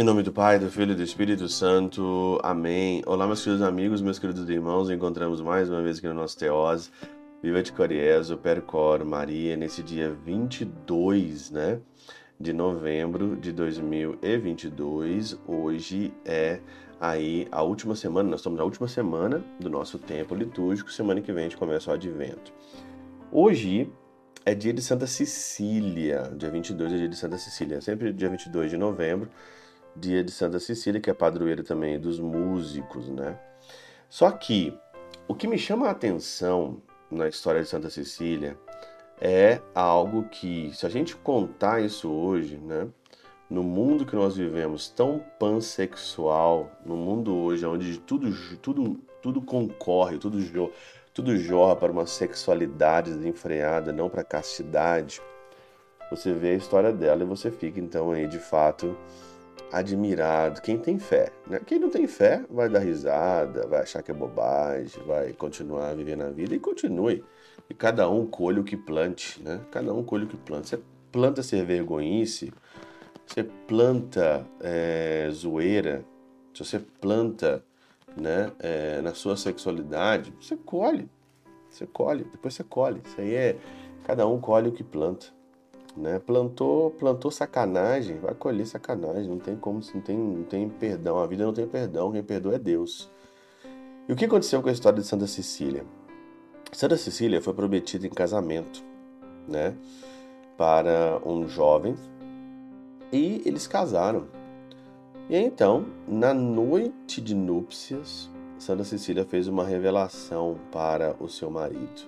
Em nome do Pai, do Filho e do Espírito Santo. Amém. Olá, meus queridos amigos, meus queridos irmãos. Encontramos mais uma vez aqui no nosso Teose. Viva de Coriezo, Percor, Maria, nesse dia 22, né? De novembro de 2022. Hoje é aí a última semana, nós estamos na última semana do nosso tempo litúrgico. Semana que vem a gente começa o advento. Hoje é dia de Santa Cecília. Dia 22 é dia de Santa Cecília. Sempre dia 22 de novembro dia de Santa Cecília, que é padroeira também dos músicos, né? Só que o que me chama a atenção na história de Santa Cecília é algo que, se a gente contar isso hoje, né? No mundo que nós vivemos tão pansexual, no mundo hoje onde tudo, tudo, tudo concorre, tudo, tudo jorra para uma sexualidade desenfreada, não para castidade, você vê a história dela e você fica então aí de fato admirado, quem tem fé. Né? Quem não tem fé vai dar risada, vai achar que é bobagem, vai continuar vivendo a vida e continue. E cada um colhe o que plante, né? Cada um colhe o que planta. Você planta ser vergonhice, você planta é, zoeira, se você planta né, é, na sua sexualidade, você colhe. Você colhe, depois você colhe. Isso aí é. Cada um colhe o que planta. Né? Plantou, plantou sacanagem, vai colher sacanagem, não tem como, não tem, não tem perdão, a vida não tem perdão, quem perdoa é Deus. E o que aconteceu com a história de Santa Cecília? Santa Cecília foi prometida em casamento, né, para um jovem, e eles casaram. E então, na noite de núpcias, Santa Cecília fez uma revelação para o seu marido.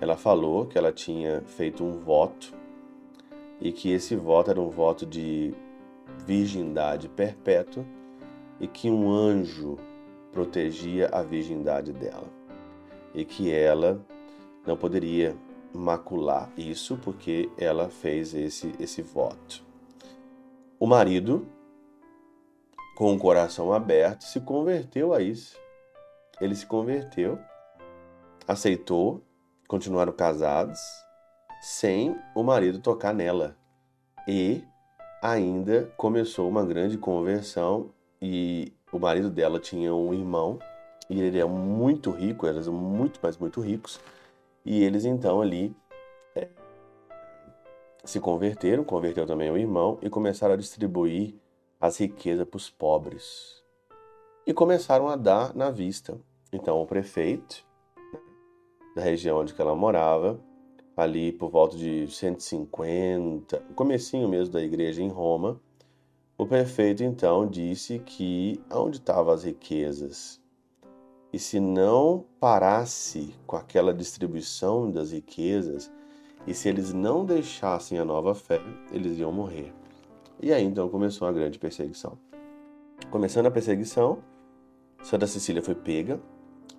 Ela falou que ela tinha feito um voto e que esse voto era um voto de virgindade perpétua e que um anjo protegia a virgindade dela e que ela não poderia macular isso porque ela fez esse esse voto. O marido, com o coração aberto, se converteu a isso. Ele se converteu, aceitou, continuaram casados sem o marido tocar nela. E ainda começou uma grande conversão e o marido dela tinha um irmão e ele era muito rico, eles eram muito, mas muito ricos. E eles então ali é, se converteram, converteu também o irmão e começaram a distribuir as riquezas para os pobres. E começaram a dar na vista. Então o prefeito da região onde ela morava ali por volta de 150, comecinho mesmo da igreja em Roma, o prefeito então disse que onde estavam as riquezas e se não parasse com aquela distribuição das riquezas e se eles não deixassem a nova fé, eles iam morrer. E aí então começou a grande perseguição. Começando a perseguição, Santa Cecília foi pega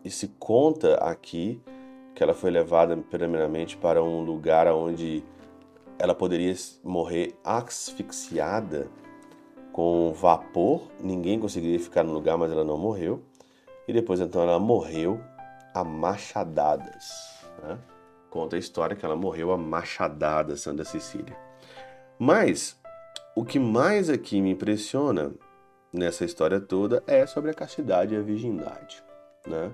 e se conta aqui que ela foi levada primeiramente para um lugar onde ela poderia morrer asfixiada com vapor, ninguém conseguiria ficar no lugar, mas ela não morreu. E depois então ela morreu a machadadas. Né? Conta a história que ela morreu a machadadas, Santa Cecília. Mas o que mais aqui me impressiona nessa história toda é sobre a castidade e a virgindade, né?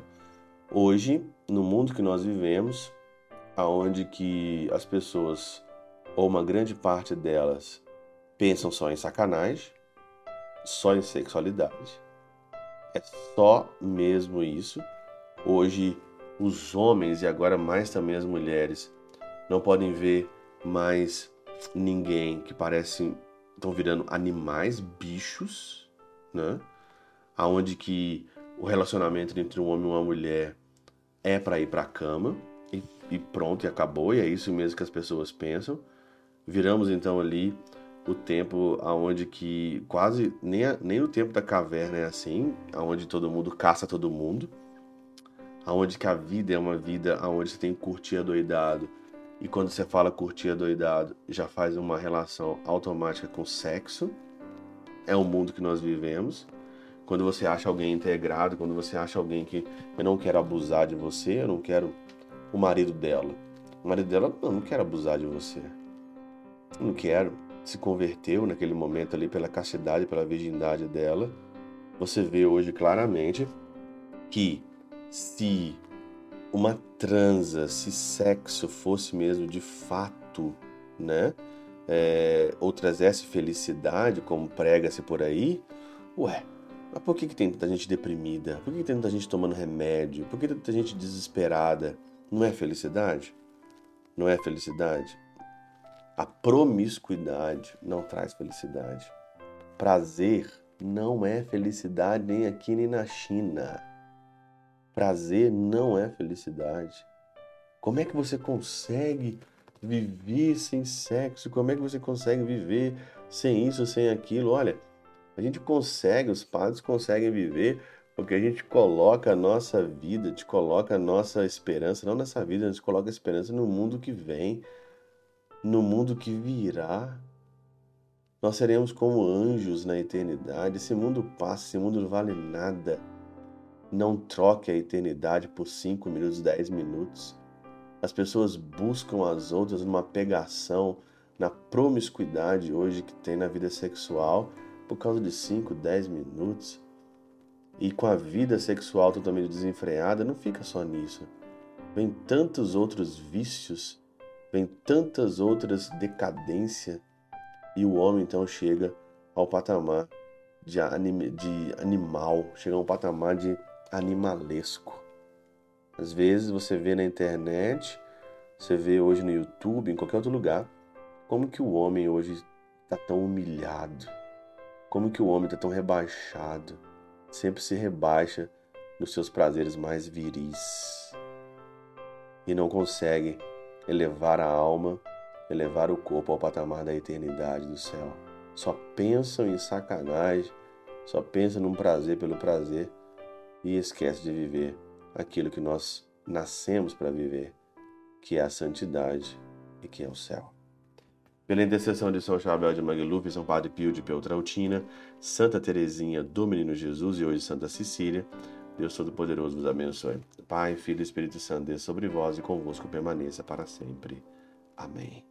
Hoje, no mundo que nós vivemos, aonde que as pessoas, ou uma grande parte delas, pensam só em sacanagem, só em sexualidade. É só mesmo isso. Hoje, os homens e agora mais também as mulheres não podem ver mais ninguém que parece estão virando animais, bichos, né? Aonde que o relacionamento entre um homem e uma mulher é para ir para a cama e, e, pronto, e acabou, e é isso mesmo que as pessoas pensam. Viramos então ali o tempo aonde que quase nem, nem no tempo da caverna é assim, aonde todo mundo caça todo mundo, aonde que a vida é uma vida aonde você tem que curtir adoidado, e quando você fala curtir adoidado, já faz uma relação automática com sexo. É o mundo que nós vivemos quando você acha alguém integrado, quando você acha alguém que eu não quero abusar de você, eu não quero o marido dela. O marido dela, não, não quero abusar de você. Eu não quero. se converteu naquele momento ali pela castidade, pela virgindade dela, você vê hoje claramente que se uma transa, se sexo fosse mesmo de fato, né, é, ou trazesse felicidade, como prega-se por aí, ué, mas por que, que tem tanta gente deprimida? Por que, que tem tanta gente tomando remédio? Por que tanta gente desesperada? Não é felicidade? Não é felicidade? A promiscuidade não traz felicidade. Prazer não é felicidade nem aqui nem na China. Prazer não é felicidade. Como é que você consegue viver sem sexo? Como é que você consegue viver sem isso, sem aquilo? Olha, a gente consegue, os padres conseguem viver porque a gente coloca a nossa vida, a gente coloca a nossa esperança, não nessa vida, a gente coloca a esperança no mundo que vem, no mundo que virá. Nós seremos como anjos na eternidade. Esse mundo passa, esse mundo não vale nada. Não troque a eternidade por 5 minutos, 10 minutos. As pessoas buscam as outras numa pegação, na promiscuidade hoje que tem na vida sexual por causa de 5, 10 minutos. E com a vida sexual totalmente desenfreada, não fica só nisso. Vem tantos outros vícios, vem tantas outras decadências, e o homem então chega ao patamar de, de animal, chega ao patamar de animalesco. Às vezes você vê na internet, você vê hoje no YouTube, em qualquer outro lugar, como que o homem hoje está tão humilhado, como que o homem está tão rebaixado, sempre se rebaixa nos seus prazeres mais viris e não consegue elevar a alma, elevar o corpo ao patamar da eternidade do céu. Só pensam em sacanagem, só pensam num prazer pelo prazer e esquece de viver aquilo que nós nascemos para viver, que é a santidade e que é o céu. Pela intercessão de São Chabel de Magluf, São Padre Pio de Peltrautina, Santa Teresinha do Menino Jesus e hoje Santa Cecília, Deus Todo-Poderoso vos abençoe. Pai, Filho e Espírito Santo, Deus sobre vós e convosco permaneça para sempre. Amém.